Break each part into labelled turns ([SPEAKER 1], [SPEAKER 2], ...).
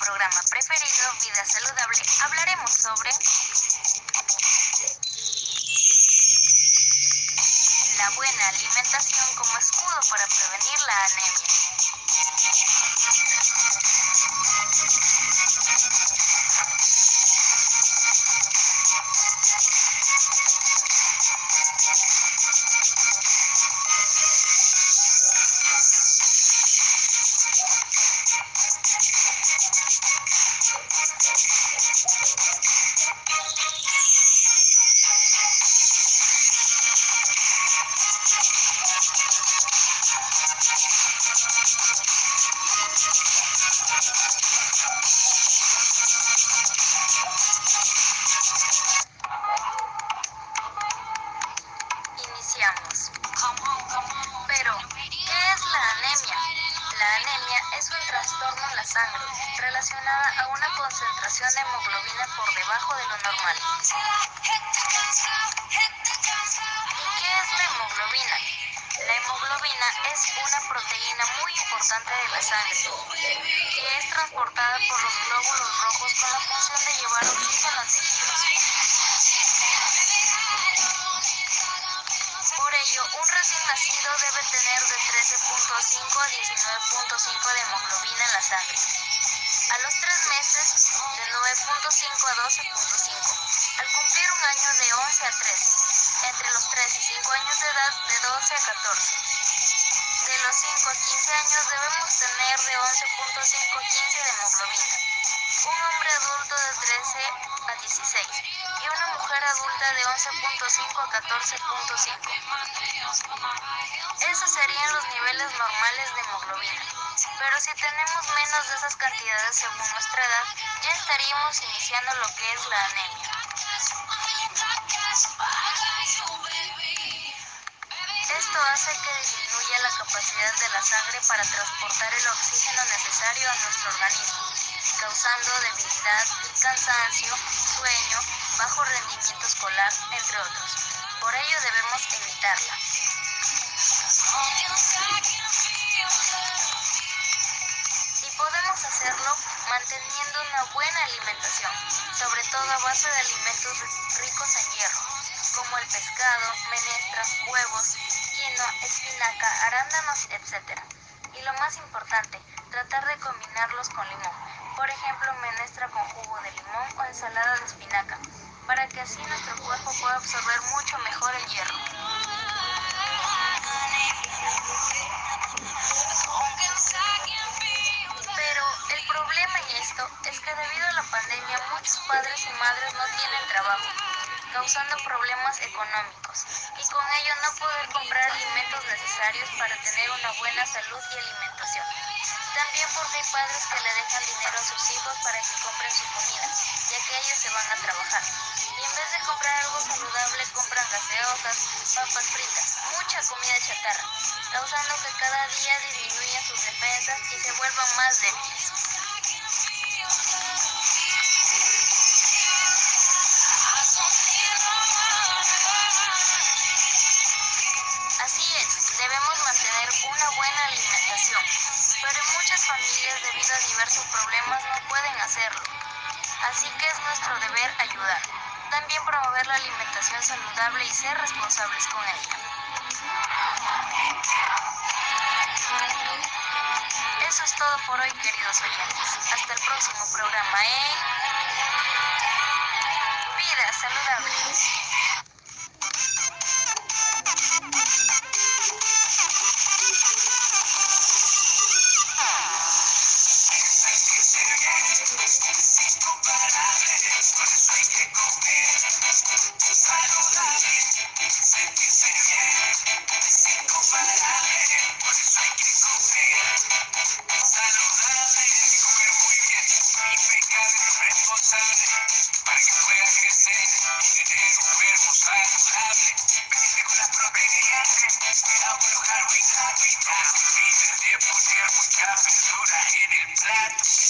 [SPEAKER 1] programa preferido, Vida Saludable, hablaremos sobre la buena alimentación como escudo para prevenir la anemia. Iniciamos. Pero, ¿qué es la anemia? La anemia es un trastorno en la sangre relacionada a una concentración de hemoglobina por debajo de lo normal. ¿Y qué es la hemoglobina? La hemoglobina es una proteína muy importante de la sangre que es transportada por los glóbulos rojos con la función de llevar oxígeno a tejidos. Por ello, un recién nacido debe tener de 13.5 a 19.5 de hemoglobina en la sangre. A los 3 meses, de 9.5 a 12.5. Al cumplir un año, de 11 a 13. Entre los 3 y 5 años de edad, de 12 a 14. De los 5 a 15 años debemos tener de 11.5 a 15 de hemoglobina. Un hombre adulto de 13 a 16 y una mujer adulta de 11.5 a 14.5. Esos serían los niveles normales de hemoglobina. Pero si tenemos menos de esas cantidades según nuestra edad, ya estaríamos iniciando lo que es la anemia. Hace que disminuya la capacidad de la sangre para transportar el oxígeno necesario a nuestro organismo, causando debilidad, cansancio, sueño, bajo rendimiento escolar, entre otros. Por ello debemos evitarla. Y podemos hacerlo manteniendo una buena alimentación, sobre todo a base de alimentos ricos en hierro, como el pescado, menestras, huevos, espinaca, arándanos, etc. Y lo más importante, tratar de combinarlos con limón. Por ejemplo, menestra con jugo de limón o ensalada de espinaca, para que así nuestro cuerpo pueda absorber mucho mejor el hierro. Pero el problema en esto es que debido a la pandemia muchos padres y madres no tienen trabajo, causando problemas económicos y con ello no poder comprar alimentos necesarios para tener una buena salud y alimentación. También porque hay padres que le dejan dinero a sus hijos para que compren su comida, ya que ellos se van a trabajar. Y en vez de comprar algo saludable, compran gaseosas, papas fritas, mucha comida chatarra, causando que cada día disminuyan sus defensas y se vuelvan más débiles. Una buena alimentación, pero en muchas familias debido a diversos problemas no pueden hacerlo. Así que es nuestro deber ayudar. También promover la alimentación saludable y ser responsables con ella. Eso es todo por hoy, queridos oyentes. Hasta el próximo programa en Vida Saludable.
[SPEAKER 2] Para que pueda crecer y tener un cuerpo saludable. Vete con las proteínas, cuidado con los carbohidratos y no olvides de poner mucha verdura en el plato. Sentirse bien es incomparable, por eso hay que comer saludable. Sentirse bien es incomparable, por eso hay que comer saludable.
[SPEAKER 1] Comer saludable.
[SPEAKER 2] Con las proteínas, cuidado con los carbohidratos. Primer tiempo tiene mucha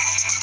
[SPEAKER 2] ser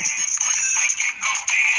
[SPEAKER 2] Cause this life can go bad.